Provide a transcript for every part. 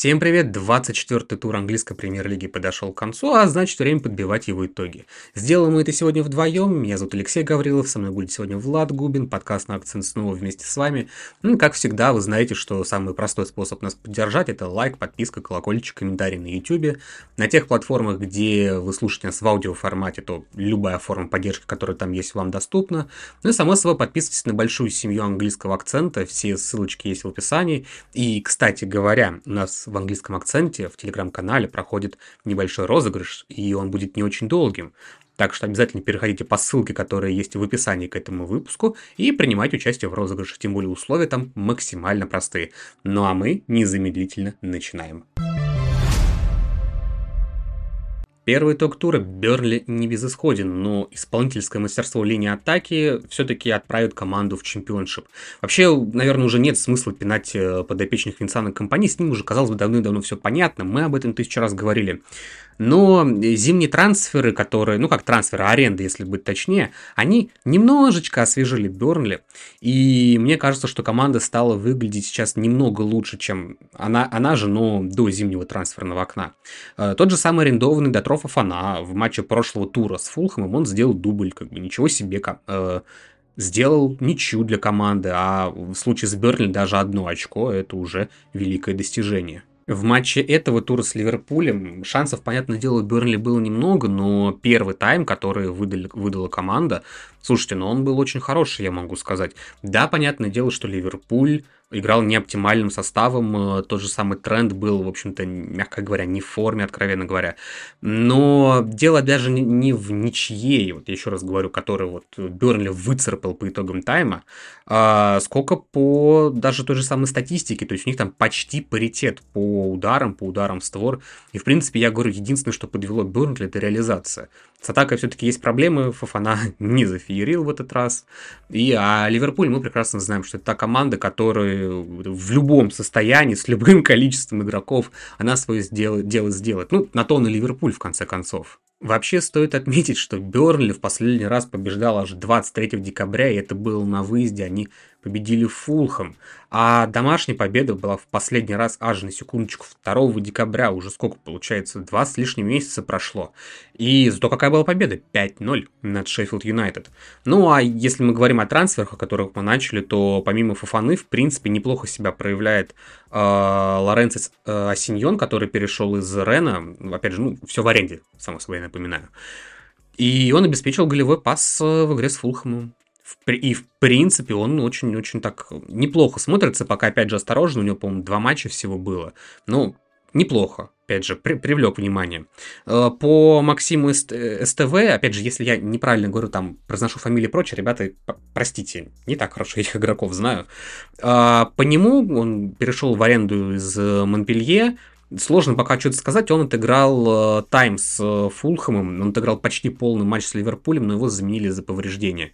Всем привет! 24-й тур английской премьер-лиги подошел к концу, а значит время подбивать его итоги. Сделаем мы это сегодня вдвоем. Меня зовут Алексей Гаврилов, со мной будет сегодня Влад Губин, подкаст на акцент снова вместе с вами. Ну, как всегда, вы знаете, что самый простой способ нас поддержать это лайк, подписка, колокольчик, комментарий на YouTube. На тех платформах, где вы слушаете нас в аудиоформате, то любая форма поддержки, которая там есть, вам доступна. Ну и само собой подписывайтесь на большую семью английского акцента, все ссылочки есть в описании. И, кстати говоря, у нас в английском акценте в телеграм-канале проходит небольшой розыгрыш, и он будет не очень долгим. Так что обязательно переходите по ссылке, которая есть в описании к этому выпуску, и принимайте участие в розыгрыше, тем более условия там максимально простые. Ну а мы незамедлительно начинаем. Первый итог тура Бернли не безысходен, но исполнительское мастерство линии атаки все-таки отправит команду в чемпионшип. Вообще, наверное, уже нет смысла пинать э, подопечных Винсана компании, с ним уже, казалось бы, давно-давно все понятно, мы об этом тысячу раз говорили. Но зимние трансферы, которые, ну как трансферы, аренды, если быть точнее, они немножечко освежили Бернли. И мне кажется, что команда стала выглядеть сейчас немного лучше, чем она, она же, но до зимнего трансферного окна. Э, тот же самый арендованный Дотрофа Фана в матче прошлого тура с Фулхэмом, он сделал дубль, как бы ничего себе, э, сделал ничью для команды, а в случае с Бернли даже одно очко, это уже великое достижение. В матче этого тура с Ливерпулем шансов, понятное дело, у Бернли было немного, но первый тайм, который выдали, выдала команда, слушайте, ну он был очень хороший, я могу сказать. Да, понятное дело, что Ливерпуль играл неоптимальным составом, э, тот же самый тренд был, в общем-то, мягко говоря, не в форме, откровенно говоря. Но дело даже не в ничьей, вот я еще раз говорю, который вот Бернли выцарапал по итогам тайма, а сколько по даже той же самой статистике, то есть у них там почти паритет по ударам, по ударам в створ. И, в принципе, я говорю, единственное, что подвело Бернли, это реализация. С атакой все-таки есть проблемы, Фафана не зафеерил в этот раз. И, а Ливерпуль, мы прекрасно знаем, что это та команда, которая в любом состоянии, с любым количеством игроков, она свое дело, дело сделает. Ну, на то он Ливерпуль, в конце концов. Вообще стоит отметить, что Бернли в последний раз побеждал аж 23 декабря, и это было на выезде, они победили Фулхам. А домашняя победа была в последний раз аж на секундочку 2 декабря, уже сколько получается, два с лишним месяца прошло. И зато какая была победа? 5-0 над Шеффилд Юнайтед. Ну а если мы говорим о трансферах, о которых мы начали, то помимо Фафаны, в принципе, неплохо себя проявляет э, Лоренцо э, Асиньон, который перешел из Рена, опять же, ну, все в аренде, само собой, я напоминаю. И он обеспечил голевой пас э, в игре с Фулхэмом. И, в принципе, он очень-очень так неплохо смотрится, пока, опять же, осторожно, у него, по-моему, два матча всего было. Ну, неплохо, опять же, при, привлек внимание. Э, по Максиму СТВ, опять же, если я неправильно говорю, там, произношу фамилии прочее, ребята, простите, не так хорошо этих игроков знаю. Э, по нему он перешел в аренду из Монпелье, Сложно пока что-то сказать. Он отыграл э, тайм с э, Фулхэмом, он отыграл почти полный матч с Ливерпулем, но его заменили за повреждение.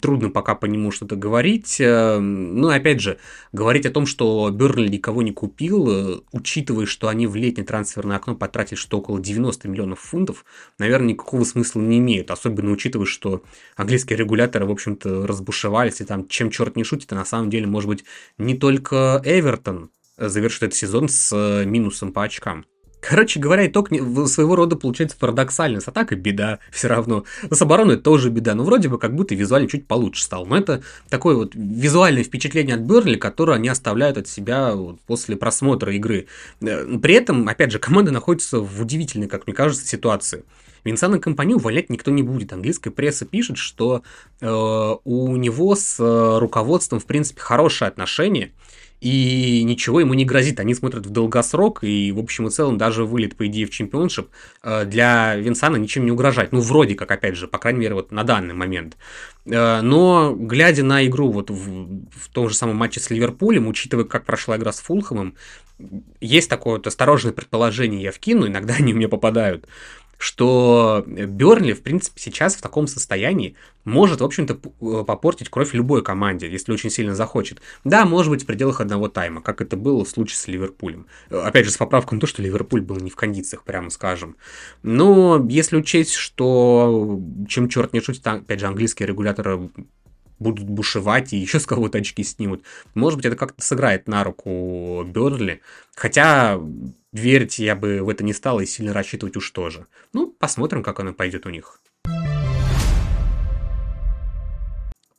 Трудно пока по нему что-то говорить. Э, ну, опять же, говорить о том, что Бернли никого не купил, учитывая, что они в летнее трансферное окно потратили что около 90 миллионов фунтов, наверное, никакого смысла не имеет. Особенно учитывая, что английские регуляторы, в общем-то, разбушевались, и там, чем черт не шутит, а на самом деле, может быть, не только Эвертон завершит этот сезон с э, минусом по очкам. Короче говоря, итог своего рода получается парадоксальный. С атакой беда все равно. С обороной тоже беда. Но вроде бы как будто визуально чуть получше стал. Но это такое вот визуальное впечатление от Бернли, которое они оставляют от себя после просмотра игры. Э, при этом, опять же, команда находится в удивительной, как мне кажется, ситуации. Винсана компанию увольнять никто не будет. Английская пресса пишет, что э, у него с э, руководством, в принципе, хорошие отношения и ничего ему не грозит. Они смотрят в долгосрок, и в общем и целом даже вылет, по идее, в чемпионшип э, для Винсана ничем не угрожает. Ну, вроде как, опять же, по крайней мере, вот на данный момент. Э, но, глядя на игру вот в, в том же самом матче с Ливерпулем, учитывая, как прошла игра с Фулхэмом, есть такое вот осторожное предположение, я вкину, иногда они у меня попадают, что Бернли, в принципе, сейчас в таком состоянии может, в общем-то, э, попортить кровь любой команде, если очень сильно захочет. Да, может быть, в пределах одного тайма, как это было в случае с Ливерпулем. Э, опять же, с поправкой на то, что Ливерпуль был не в кондициях, прямо скажем. Но если учесть, что чем черт не шутит, опять же, английские регуляторы будут бушевать и еще с кого-то очки снимут. Может быть, это как-то сыграет на руку Бернли. Хотя верить я бы в это не стал и сильно рассчитывать уж тоже. Ну, посмотрим, как оно пойдет у них.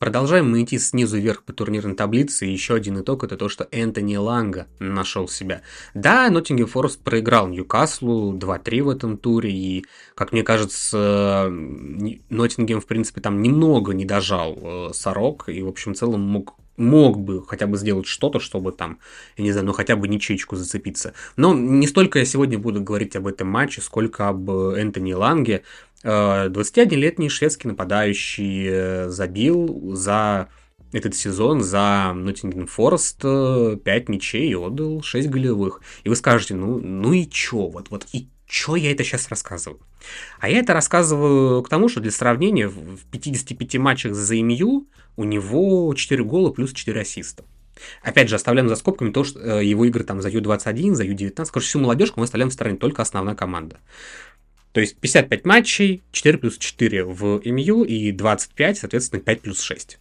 Продолжаем мы идти снизу вверх по турнирной таблице, и еще один итог это то, что Энтони Ланга нашел себя. Да, Ноттингем Форест проиграл Ньюкаслу 2-3 в этом туре, и, как мне кажется, Ноттингем, в принципе, там немного не дожал э, Сорок, и, в общем, в целом мог мог бы хотя бы сделать что-то, чтобы там, я не знаю, ну хотя бы ничейку зацепиться. Но не столько я сегодня буду говорить об этом матче, сколько об Энтони Ланге. 21-летний э, шведский нападающий э, забил за этот сезон за Ноттингем Форест 5 мячей и отдал 6 голевых. И вы скажете, ну, ну и чё, вот, вот и чё я это сейчас рассказываю? А я это рассказываю к тому, что для сравнения в 55 матчах за МЮ у него 4 гола плюс 4 ассиста. Опять же, оставляем за скобками то, что э, его игры там за Ю-21, за Ю-19. Короче, всю молодежку мы оставляем в стороне, только основная команда. То есть 55 матчей, 4 плюс 4 в МЮ и 25, соответственно, 5 плюс 6.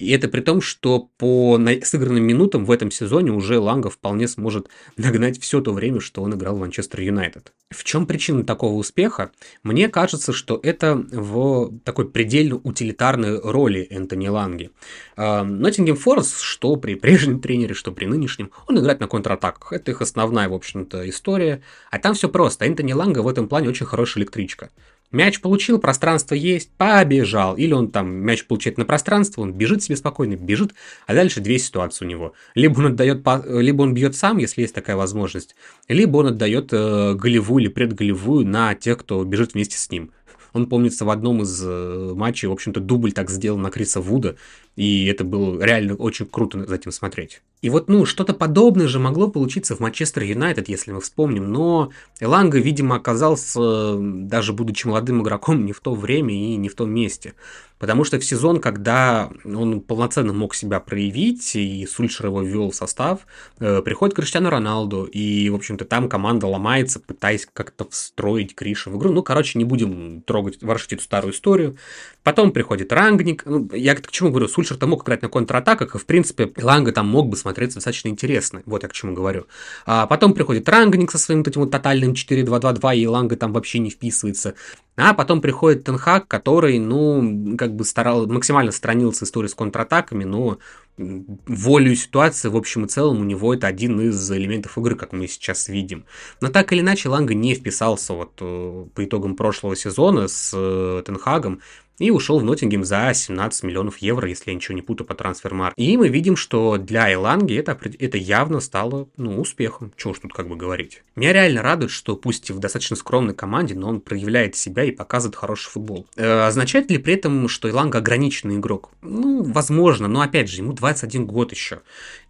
И это при том, что по сыгранным минутам в этом сезоне уже Ланга вполне сможет нагнать все то время, что он играл в Манчестер Юнайтед. В чем причина такого успеха? Мне кажется, что это в такой предельно утилитарной роли Энтони Ланги. Ноттингем Форест, что при прежнем тренере, что при нынешнем, он играет на контратаках. Это их основная, в общем-то, история. А там все просто. Энтони Ланга в этом плане очень хорошая электричка. Мяч получил, пространство есть, побежал. Или он там мяч получает на пространство, он бежит себе спокойно, бежит, а дальше две ситуации у него. Либо он отдает, либо он бьет сам, если есть такая возможность, либо он отдает э, голевую или предголевую на тех, кто бежит вместе с ним. Он помнится в одном из э, матчей, в общем-то, дубль так сделал на Криса Вуда, и это было реально очень круто за этим смотреть. И вот, ну, что-то подобное же могло получиться в Манчестер Юнайтед, если мы вспомним, но Эланга, видимо, оказался, даже будучи молодым игроком, не в то время и не в том месте. Потому что в сезон, когда он полноценно мог себя проявить, и Сульшер его ввел в состав, э, приходит Криштиану Роналду, и, в общем-то, там команда ломается, пытаясь как-то встроить Криша в игру. Ну, короче, не будем трогать, ворошить эту старую историю. Потом приходит Рангник. Ну, я к чему говорю, Сульшер-то мог играть на контратаках, и, в принципе, Ланга там мог бы смотреться достаточно интересно. Вот я к чему говорю. А потом приходит Рангник со своим этим вот тотальным 4-2-2-2, и Ланга там вообще не вписывается. А потом приходит Тенхак, который, ну, как бы старал, максимально сторонился истории с контратаками, но волю ситуации, в общем и целом, у него это один из элементов игры, как мы сейчас видим. Но так или иначе, Ланга не вписался вот э, по итогам прошлого сезона с э, Тенхагом и ушел в Ноттингем за 17 миллионов евро, если я ничего не путаю по трансфермар. И мы видим, что для Эланги это, это явно стало ну, успехом. Чего уж тут как бы говорить. Меня реально радует, что пусть и в достаточно скромной команде, но он проявляет себя и показывает хороший футбол. Э, означает ли при этом, что Эланга ограниченный игрок? Ну, возможно, но опять же, ему 21 год еще.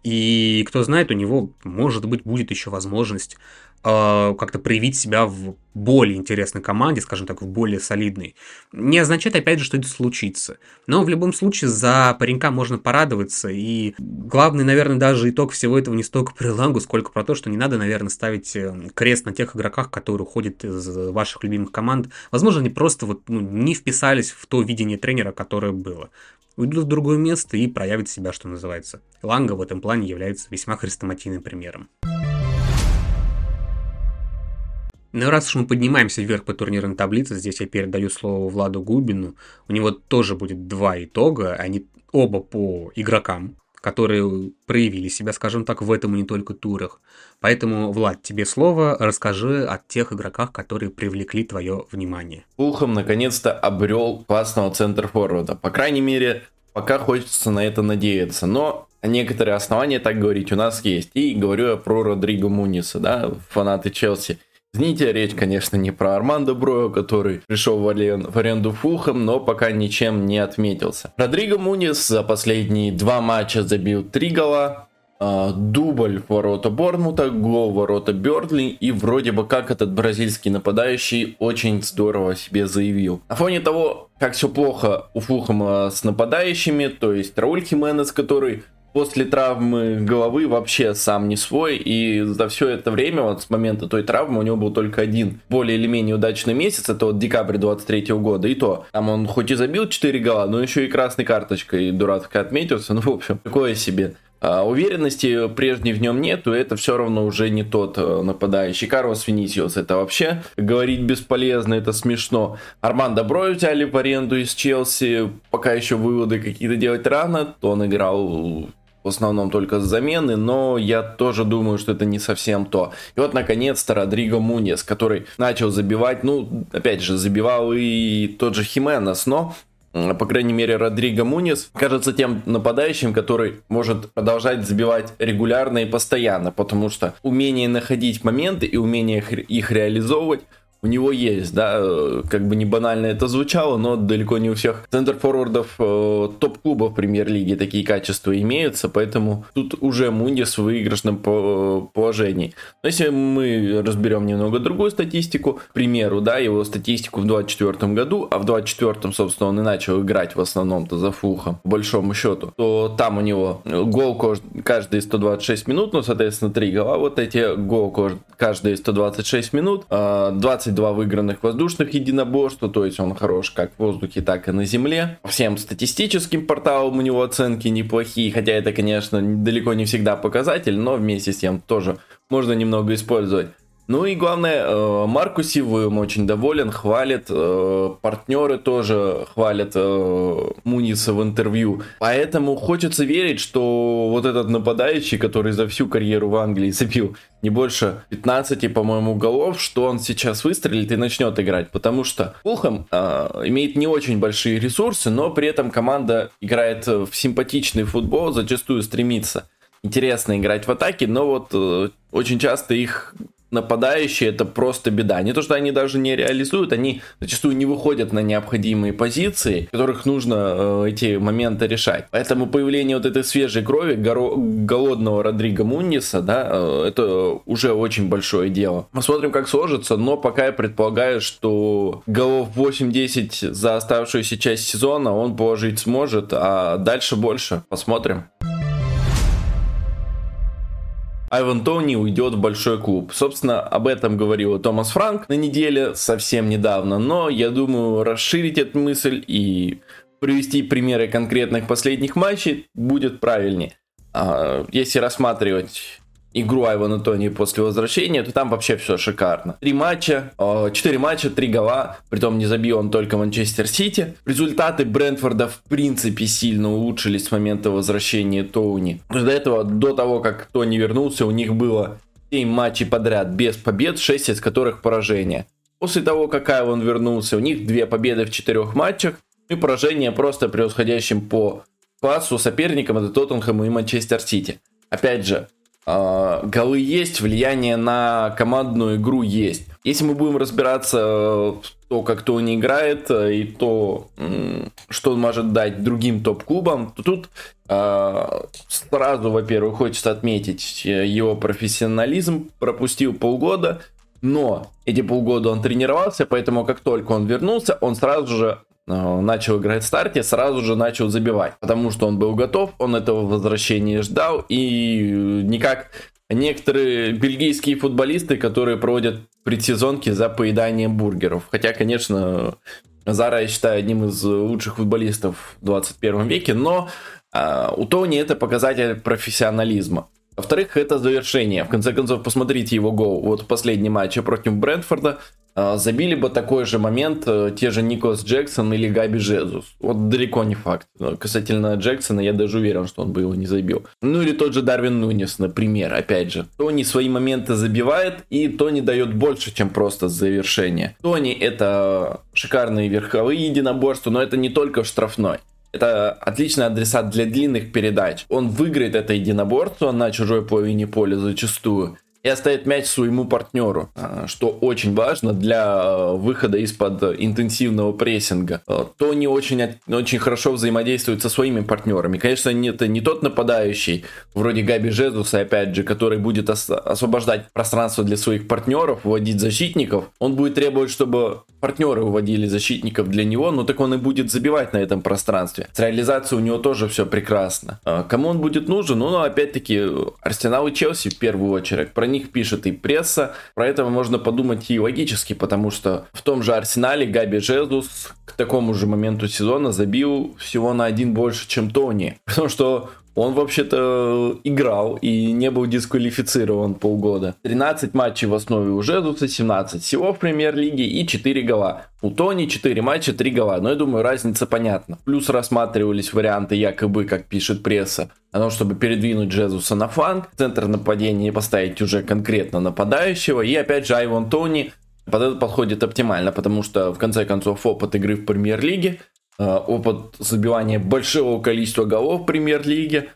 И кто знает, у него, может быть, будет еще возможность Э, как-то проявить себя в более интересной команде, скажем так, в более солидной. Не означает, опять же, что это случится. Но в любом случае за паренька можно порадоваться. И главный, наверное, даже итог всего этого не столько про Лангу, сколько про то, что не надо, наверное, ставить э, крест на тех игроках, которые уходят из ваших любимых команд. Возможно, они просто вот, ну, не вписались в то видение тренера, которое было уйдут в другое место и проявят себя, что называется. Ланга в этом плане является весьма хрестоматийным примером. Ну, раз уж мы поднимаемся вверх по турнирной таблице, здесь я передаю слово Владу Губину. У него тоже будет два итога, они оба по игрокам, которые проявили себя, скажем так, в этом и не только турах. Поэтому, Влад, тебе слово, расскажи о тех игроках, которые привлекли твое внимание. Пулхам наконец-то обрел классного центр-форварда. По крайней мере, пока хочется на это надеяться. Но некоторые основания так говорить у нас есть. И говорю я про Родриго Муниса, да, фанаты Челси – Извините, речь, конечно, не про Армандо Броя, который пришел в, арен... в аренду Фулхэм, но пока ничем не отметился. Родриго Мунис за последние два матча забил три гола, дубль в ворота Борнмута, гол ворота Бёрдли, и вроде бы как этот бразильский нападающий очень здорово себе заявил. На фоне того, как все плохо у Фулхэма с нападающими, то есть Рауль Хименес, который после травмы головы вообще сам не свой, и за все это время, вот с момента той травмы, у него был только один более или менее удачный месяц, это вот декабрь 23 года, и то, там он хоть и забил 4 гола, но еще и красной карточкой дурацко отметился, ну, в общем, такое себе. А уверенности прежней в нем нету, это все равно уже не тот э, нападающий. Карлос Винисиус это вообще говорить бесполезно, это смешно. Арман Доброй взяли в аренду из Челси, пока еще выводы какие-то делать рано, то он играл в основном только с замены, но я тоже думаю, что это не совсем то. И вот, наконец-то, Родриго Мунес, который начал забивать, ну, опять же, забивал и тот же Хименес, но по крайней мере, Родриго Мунис кажется тем нападающим, который может продолжать забивать регулярно и постоянно, потому что умение находить моменты и умение их реализовывать у него есть, да, э, как бы не банально это звучало, но далеко не у всех центр-форвардов э, топ-клубов премьер-лиги такие качества имеются, поэтому тут уже Мундис в выигрышном положении. Но если мы разберем немного другую статистику, к примеру, да, его статистику в 24 году, а в 24 собственно, он и начал играть в основном-то за Фулхом, по большому счету, то там у него гол каждые 126 минут, ну, соответственно, 3 гола, вот эти гол каждые 126 минут, 20 22 выигранных воздушных единоборства, то есть он хорош как в воздухе, так и на земле. Всем статистическим порталам у него оценки неплохие, хотя это, конечно, далеко не всегда показатель, но вместе с тем тоже можно немного использовать. Ну и главное, э, Маркуси им очень доволен, хвалит, э, партнеры тоже хвалят э, Муниса в интервью. Поэтому хочется верить, что вот этот нападающий, который за всю карьеру в Англии забил не больше 15, по-моему, голов, что он сейчас выстрелит и начнет играть. Потому что Фулхэм имеет не очень большие ресурсы, но при этом команда играет в симпатичный футбол, зачастую стремится интересно играть в атаке, но вот э, очень часто их нападающие это просто беда. Не то, что они даже не реализуют, они зачастую не выходят на необходимые позиции, которых нужно э, эти моменты решать. Поэтому появление вот этой свежей крови, горо- голодного Родриго Мунниса, да, э, это уже очень большое дело. Посмотрим, как сложится, но пока я предполагаю, что голов 8-10 за оставшуюся часть сезона он положить сможет, а дальше больше. Посмотрим. Айван Тони уйдет в большой клуб. Собственно, об этом говорил Томас Франк на неделе совсем недавно, но я думаю расширить эту мысль и привести примеры конкретных последних матчей будет правильнее. А, если рассматривать игру Айвана Тони после возвращения, то там вообще все шикарно. Три матча, четыре матча, три гола, притом не забил он только Манчестер Сити. Результаты Брентфорда в принципе сильно улучшились с момента возвращения Тони. До этого, до того, как Тони вернулся, у них было 7 матчей подряд без побед, 6 из которых поражения. После того, как Айван вернулся, у них две победы в четырех матчах и поражение просто превосходящим по классу соперникам это Тоттенхэм и Манчестер Сити. Опять же, голы есть, влияние на командную игру есть. Если мы будем разбираться в то, как кто не играет, э, и то, что он может дать другим топ-клубам, то тут uh, сразу, во-первых, хочется отметить э, его профессионализм. Пропустил полгода, но эти полгода он тренировался, поэтому как только он вернулся, он сразу же Э, начал играть в старте, сразу же начал забивать, потому что он был готов, он этого возвращения ждал, и никак некоторые бельгийские футболисты, которые проводят предсезонки за поеданием бургеров. Хотя, конечно, Зара я считаю одним из лучших футболистов в 21 веке, но э, у Тони это показатель профессионализма. Во-вторых, это завершение. В конце концов, посмотрите его гол. Вот в последнем матче против Брентфорда а, забили бы такой же момент э, те же Николас Джексон или Габи Жезус. Вот далеко не факт. Касательно Джексона, я даже уверен, что он бы его не забил. Ну или тот же Дарвин Нунес, например, опять же. Тони свои моменты забивает, и Тони дает больше, чем просто завершение. Тони это шикарные верховые единоборства, но это не только штрафной. Это отличный адресат для длинных передач. Он выиграет это единоборство на чужой половине поля зачастую и оставить мяч своему партнеру, а, что очень важно для а, выхода из-под интенсивного прессинга. А, Тони очень, очень хорошо взаимодействует со своими партнерами. Конечно, это не тот нападающий, вроде Габи Жезуса, опять же, который будет освобождать пространство для своих партнеров, вводить защитников. Он будет требовать, чтобы партнеры выводили защитников для него, но так он и будет забивать на этом пространстве. С реализацией у него тоже все прекрасно. Кому он будет нужен? Ну, опять-таки, Арсенал и Челси в первую очередь. Про них пишет и пресса. Про это можно подумать и логически, потому что в том же Арсенале Габи Жезус к такому же моменту сезона забил всего на один больше, чем Тони. Потому что он вообще-то играл и не был дисквалифицирован полгода. 13 матчей в основе у Жезуса, 17 всего в премьер-лиге и 4 гола. У Тони 4 матча, 3 гола. Но я думаю, разница понятна. Плюс рассматривались варианты якобы, как пишет пресса, о том, чтобы передвинуть Джезуса на фланг, центр нападения поставить уже конкретно нападающего. И опять же Айвон Тони под это подходит оптимально, потому что в конце концов опыт игры в премьер-лиге Э, опыт забивания большого количества голов в премьер-лиге.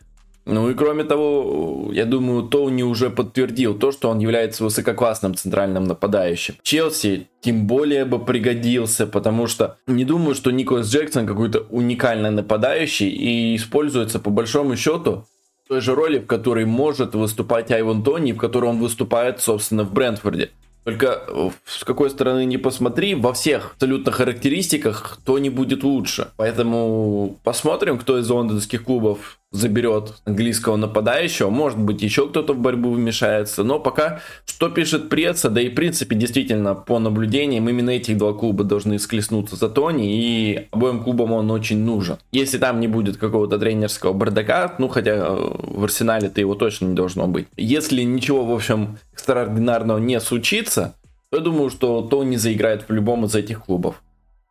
Ну и кроме того, я думаю, Тоуни уже подтвердил то, что он является высококлассным центральным нападающим. Челси тем более бы пригодился, потому что не думаю, что Николас Джексон какой-то уникальный нападающий и используется по большому счету в той же роли, в которой может выступать Айвон Тони, в которой он выступает, собственно, в Брентфорде. Только с какой стороны не посмотри, во всех абсолютно характеристиках то не будет лучше. Поэтому посмотрим, кто из лондонских клубов заберет английского нападающего. Может быть, еще кто-то в борьбу вмешается. Но пока что пишет пресса, да и в принципе, действительно, по наблюдениям, именно эти два клуба должны склеснуться за Тони, и обоим клубам он очень нужен. Если там не будет какого-то тренерского бардака, ну, хотя э, в Арсенале-то его точно не должно быть. Если ничего, в общем, экстраординарного не случится, я думаю, что Тони заиграет в любом из этих клубов.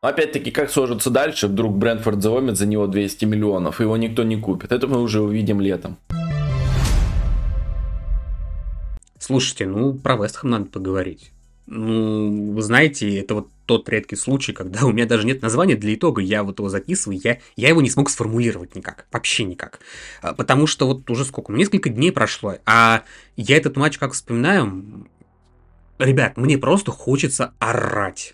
Опять-таки, как сложится дальше, вдруг Брентфорд заломит за него 200 миллионов, его никто не купит. Это мы уже увидим летом. Слушайте, ну про Вестхэм надо поговорить. Ну, вы знаете, это вот тот редкий случай, когда у меня даже нет названия для итога, я вот его записываю, я, я его не смог сформулировать никак, вообще никак. А, потому что вот уже сколько, ну, несколько дней прошло, а я этот матч как вспоминаю, ребят, мне просто хочется орать.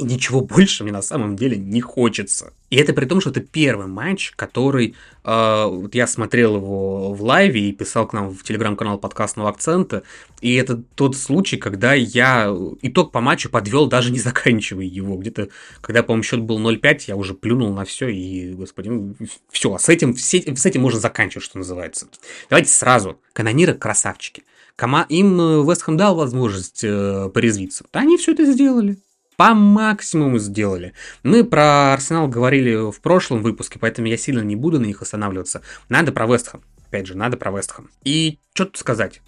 Ничего больше мне на самом деле не хочется. И это при том, что это первый матч, который... Э, вот я смотрел его в лайве и писал к нам в телеграм-канал подкастного акцента. И это тот случай, когда я итог по матчу подвел, даже не заканчивая его. Где-то, когда, по-моему, счет был 0-5, я уже плюнул на все. И, господин, все, с этим, с этим можно заканчивать, что называется. Давайте сразу. Канониры красавчики. Кома... Им э, Вестхэм дал возможность э, порезвиться. Они все это сделали по максимуму сделали. Мы про Арсенал говорили в прошлом выпуске, поэтому я сильно не буду на них останавливаться. Надо про Вестхэм. Опять же, надо про Вестхэм. И что тут сказать?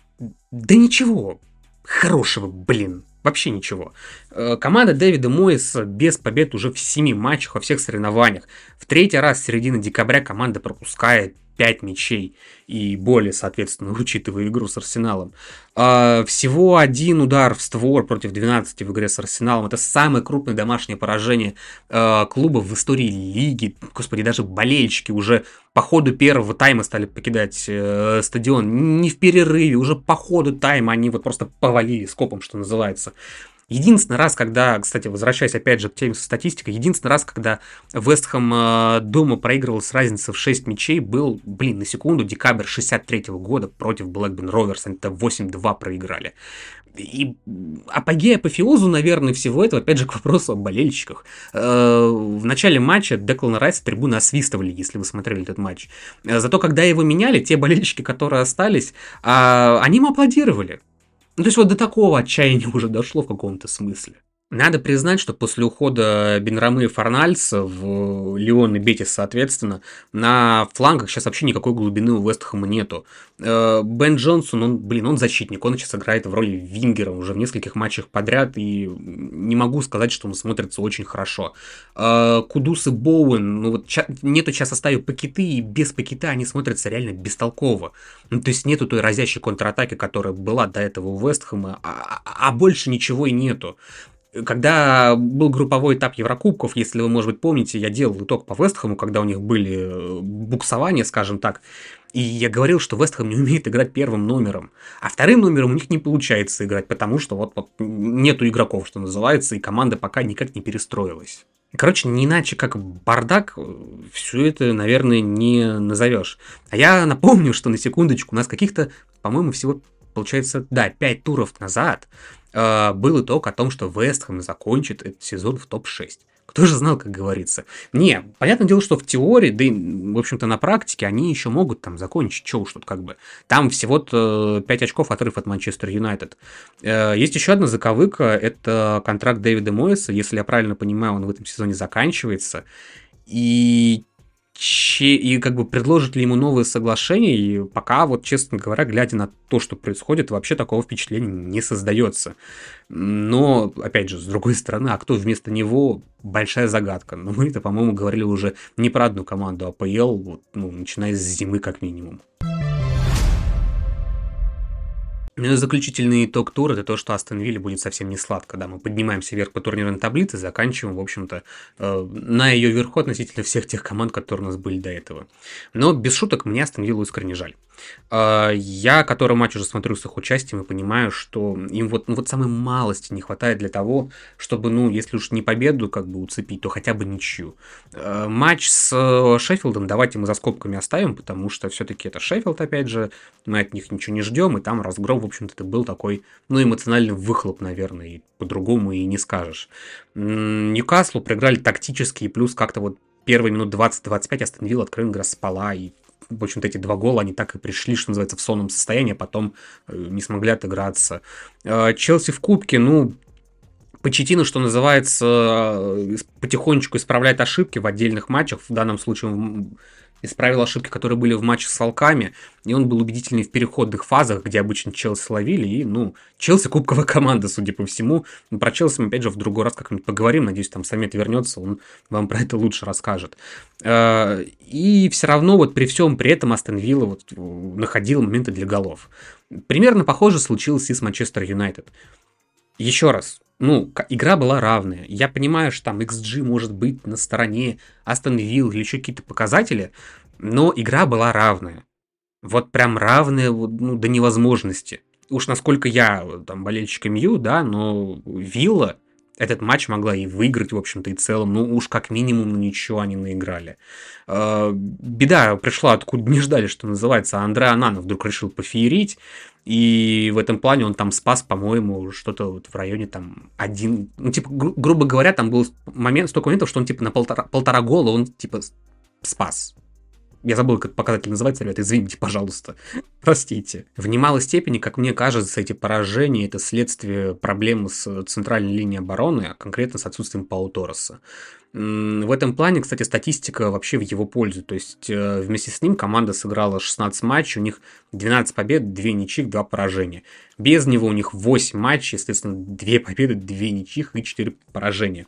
Да ничего хорошего, блин. Вообще ничего. Э, команда Дэвида Моиса без побед уже в семи матчах во всех соревнованиях. В третий раз с середины декабря команда пропускает 5 мячей и более, соответственно, учитывая игру с Арсеналом. А, всего один удар в створ против 12 в игре с Арсеналом. Это самое крупное домашнее поражение а, клуба в истории лиги. Господи, даже болельщики уже по ходу первого тайма стали покидать э, стадион. Не в перерыве, уже по ходу тайма они вот просто повалили скопом, что называется. Единственный раз, когда, кстати, возвращаясь опять же к теме со статистикой, единственный раз, когда Вестхэм э, дома проигрывал с разницей в 6 мячей, был, блин, на секунду, декабрь 63 -го года против Блэкбен Роверс, они там 8-2 проиграли. И апогея апофеозу, наверное, всего этого, опять же, к вопросу о болельщиках. Э, в начале матча Деклана Райса трибуны освистывали, если вы смотрели этот матч. Э, зато когда его меняли, те болельщики, которые остались, а, они ему аплодировали. Ну, то есть вот до такого отчаяния уже дошло в каком-то смысле. Надо признать, что после ухода Бенрамы и Фарнальса в Леон и Бетис, соответственно, на флангах сейчас вообще никакой глубины у Вестхэма нету. Э, Бен Джонсон, он, блин, он защитник, он сейчас играет в роли Вингера уже в нескольких матчах подряд, и не могу сказать, что он смотрится очень хорошо. Э, Кудус и Боуэн, ну вот нету сейчас составе пакеты, и без пакета они смотрятся реально бестолково. Ну, то есть нету той разящей контратаки, которая была до этого у Вестхэма, а, а, а больше ничего и нету. Когда был групповой этап Еврокубков, если вы, может быть, помните, я делал итог по Вестхэму, когда у них были э, буксования, скажем так, и я говорил, что Вестхэм не умеет играть первым номером, а вторым номером у них не получается играть, потому что вот, вот нету игроков, что называется, и команда пока никак не перестроилась. Короче, не иначе как бардак, все это, наверное, не назовешь. А я напомню, что на секундочку у нас каких-то, по-моему, всего, получается, да, 5 туров назад э, был итог о том, что Вестхэм закончит этот сезон в топ-6. Кто же знал, как говорится? Не, понятное дело, что в теории, да и, в общем-то, на практике они еще могут там закончить, что уж тут как бы. Там всего-то 5 очков отрыв от Манчестер Юнайтед. Э, есть еще одна заковыка, это контракт Дэвида Мойса, если я правильно понимаю, он в этом сезоне заканчивается. И и как бы предложат ли ему новые соглашения, и пока, вот честно говоря, глядя на то, что происходит, вообще такого впечатления не создается. Но, опять же, с другой стороны, а кто вместо него, большая загадка. Но мы это, по-моему, говорили уже не про одну команду АПЛ, вот, ну, начиная с зимы как минимум. Ну заключительный итог тура – это то, что Астон Вилли будет совсем не сладко. Да, мы поднимаемся вверх по турнирной таблице, заканчиваем, в общем-то, э, на ее верху относительно всех тех команд, которые у нас были до этого. Но без шуток, мне Астон Виллу искренне жаль. Э, я, который матч уже смотрю с их участием, и понимаю, что им вот, ну, вот самой малости не хватает для того, чтобы, ну, если уж не победу как бы уцепить, то хотя бы ничью. Э, матч с Шеффилдом давайте мы за скобками оставим, потому что все-таки это Шеффилд, опять же, мы от них ничего не ждем, и там разгром в общем-то, это был такой, ну, эмоциональный выхлоп, наверное, и по-другому и не скажешь. Ньюкаслу проиграли тактически, и плюс как-то вот первые минут 20-25 Астон Вилла откровенно говоря, спала, и в общем-то, эти два гола, они так и пришли, что называется, в сонном состоянии, а потом э, не смогли отыграться. Э, Челси в Кубке, ну, Почетину, что называется, э, потихонечку исправляет ошибки в отдельных матчах. В данном случае исправил ошибки, которые были в матче с Волками, и он был убедительный в переходных фазах, где обычно Челси ловили, и, ну, Челси кубковая команда, судя по всему. Про Челси мы, опять же, в другой раз как-нибудь поговорим, надеюсь, там Самет вернется, он вам про это лучше расскажет. Э, и все равно вот при всем при этом Астон Вилла вот находил моменты для голов. Примерно похоже случилось и с Манчестер Юнайтед. Еще раз, ну, игра была равная. Я понимаю, что там XG может быть на стороне Астон Вилл или еще какие-то показатели, но игра была равная. Вот прям равная ну, до невозможности. Уж насколько я там болельщик МЮ, да, но Вилла этот матч могла и выиграть, в общем-то, и целом. Ну, уж как минимум, ну, ничего они наиграли. Э, беда пришла, откуда не ждали, что называется. Андре Анана вдруг решил пофеерить. И в этом плане он там спас, по-моему, что-то вот в районе там один... Ну, типа, гру- грубо говоря, там был момент, столько моментов, что он типа на полтора, полтора гола он типа спас. Я забыл, как показатель называется, ребята, извините, пожалуйста. Простите. В немалой степени, как мне кажется, эти поражения – это следствие проблемы с центральной линией обороны, а конкретно с отсутствием Пау Торреса. В этом плане, кстати, статистика вообще в его пользу. То есть э, вместе с ним команда сыграла 16 матчей, у них 12 побед, 2 ничьих, 2 поражения. Без него у них 8 матчей, естественно, 2 победы, 2 ничьих и 4 поражения.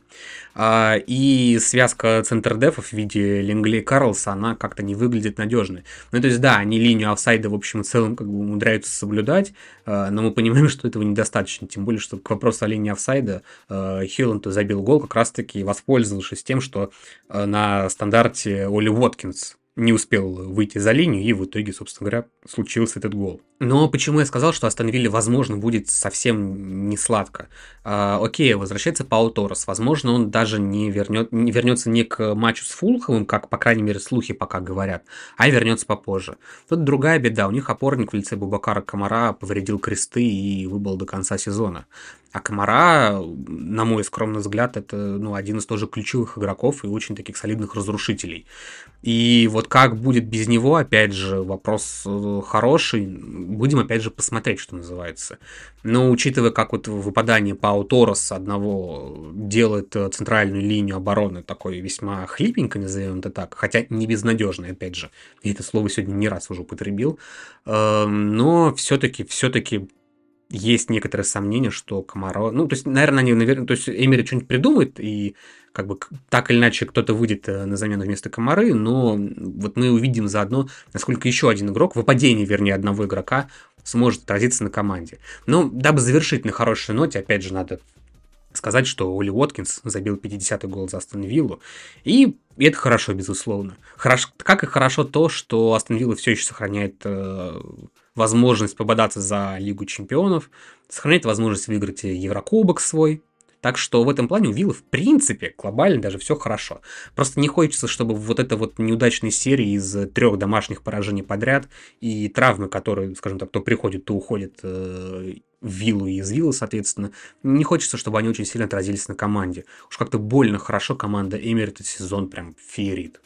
А, и связка центрдефов в виде Лингли Карлса, она как-то не выглядит надежной. Ну, то есть, да, они линию офсайда, в общем и целом, как бы умудряются соблюдать, а, но мы понимаем, что этого недостаточно. Тем более, что к вопросу о линии офсайда а, Хилланд забил гол, как раз-таки воспользовавшись тем, что на стандарте Оли Уоткинс не успел выйти за линию, и в итоге, собственно говоря, случился этот гол. Но почему я сказал, что Астон Вилле, возможно, будет совсем не сладко? А, окей, возвращается Паул Торрес. Возможно, он даже не, вернет, не вернется не к матчу с Фулховым, как, по крайней мере, слухи пока говорят, а вернется попозже. Тут другая беда. У них опорник в лице Бубакара Комара повредил кресты и выбыл до конца сезона. А Комара, на мой скромный взгляд, это ну, один из тоже ключевых игроков и очень таких солидных разрушителей. И вот как будет без него, опять же, вопрос э, хороший будем опять же посмотреть, что называется. Но учитывая, как вот выпадание Пау Торос одного делает э, центральную линию обороны такой весьма хлипенько, назовем это так, хотя не безнадежной, опять же. Я это слово сегодня не раз уже употребил. Эм, но все-таки, все-таки есть некоторые сомнения, что Комаро... Ну, то есть, наверное, они, наверное, то есть Эмери что-нибудь придумает, и как бы так или иначе кто-то выйдет э, на замену вместо Комары, но вот мы увидим заодно, насколько еще один игрок, выпадение, вернее, одного игрока сможет отразиться на команде. Но дабы завершить на хорошей ноте, опять же, надо сказать, что Оли Уоткинс забил 50-й гол за Астон Виллу, и это хорошо, безусловно. Хорошо, как и хорошо то, что Астон Вилла все еще сохраняет э, возможность пободаться за Лигу Чемпионов, сохраняет возможность выиграть Еврокубок свой, так что в этом плане у Виллы, в принципе, глобально даже все хорошо. Просто не хочется, чтобы вот эта вот неудачная серия из трех домашних поражений подряд и травмы, которые, скажем так, то приходит, то уходит э, в Виллу и из Виллы, соответственно, не хочется, чтобы они очень сильно отразились на команде. Уж как-то больно хорошо команда Эмери этот сезон прям феерит.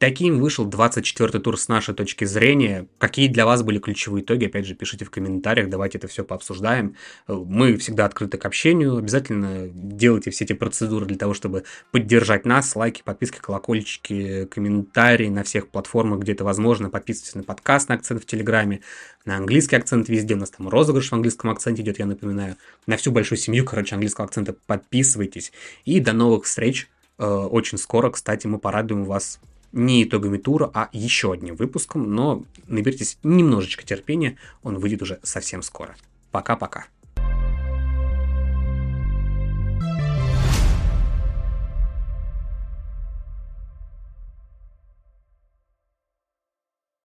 Таким вышел 24-й тур с нашей точки зрения. Какие для вас были ключевые итоги? Опять же, пишите в комментариях, давайте это все пообсуждаем. Мы всегда открыты к общению. Обязательно делайте все эти процедуры для того, чтобы поддержать нас. Лайки, подписки, колокольчики, комментарии на всех платформах, где это возможно. Подписывайтесь на подкаст на акцент в Телеграме, на английский акцент везде. У нас там розыгрыш в английском акценте идет, я напоминаю. На всю большую семью, короче, английского акцента подписывайтесь. И до новых встреч. Э, очень скоро, кстати, мы порадуем вас не итогами тура, а еще одним выпуском, но наберитесь немножечко терпения, он выйдет уже совсем скоро. Пока-пока.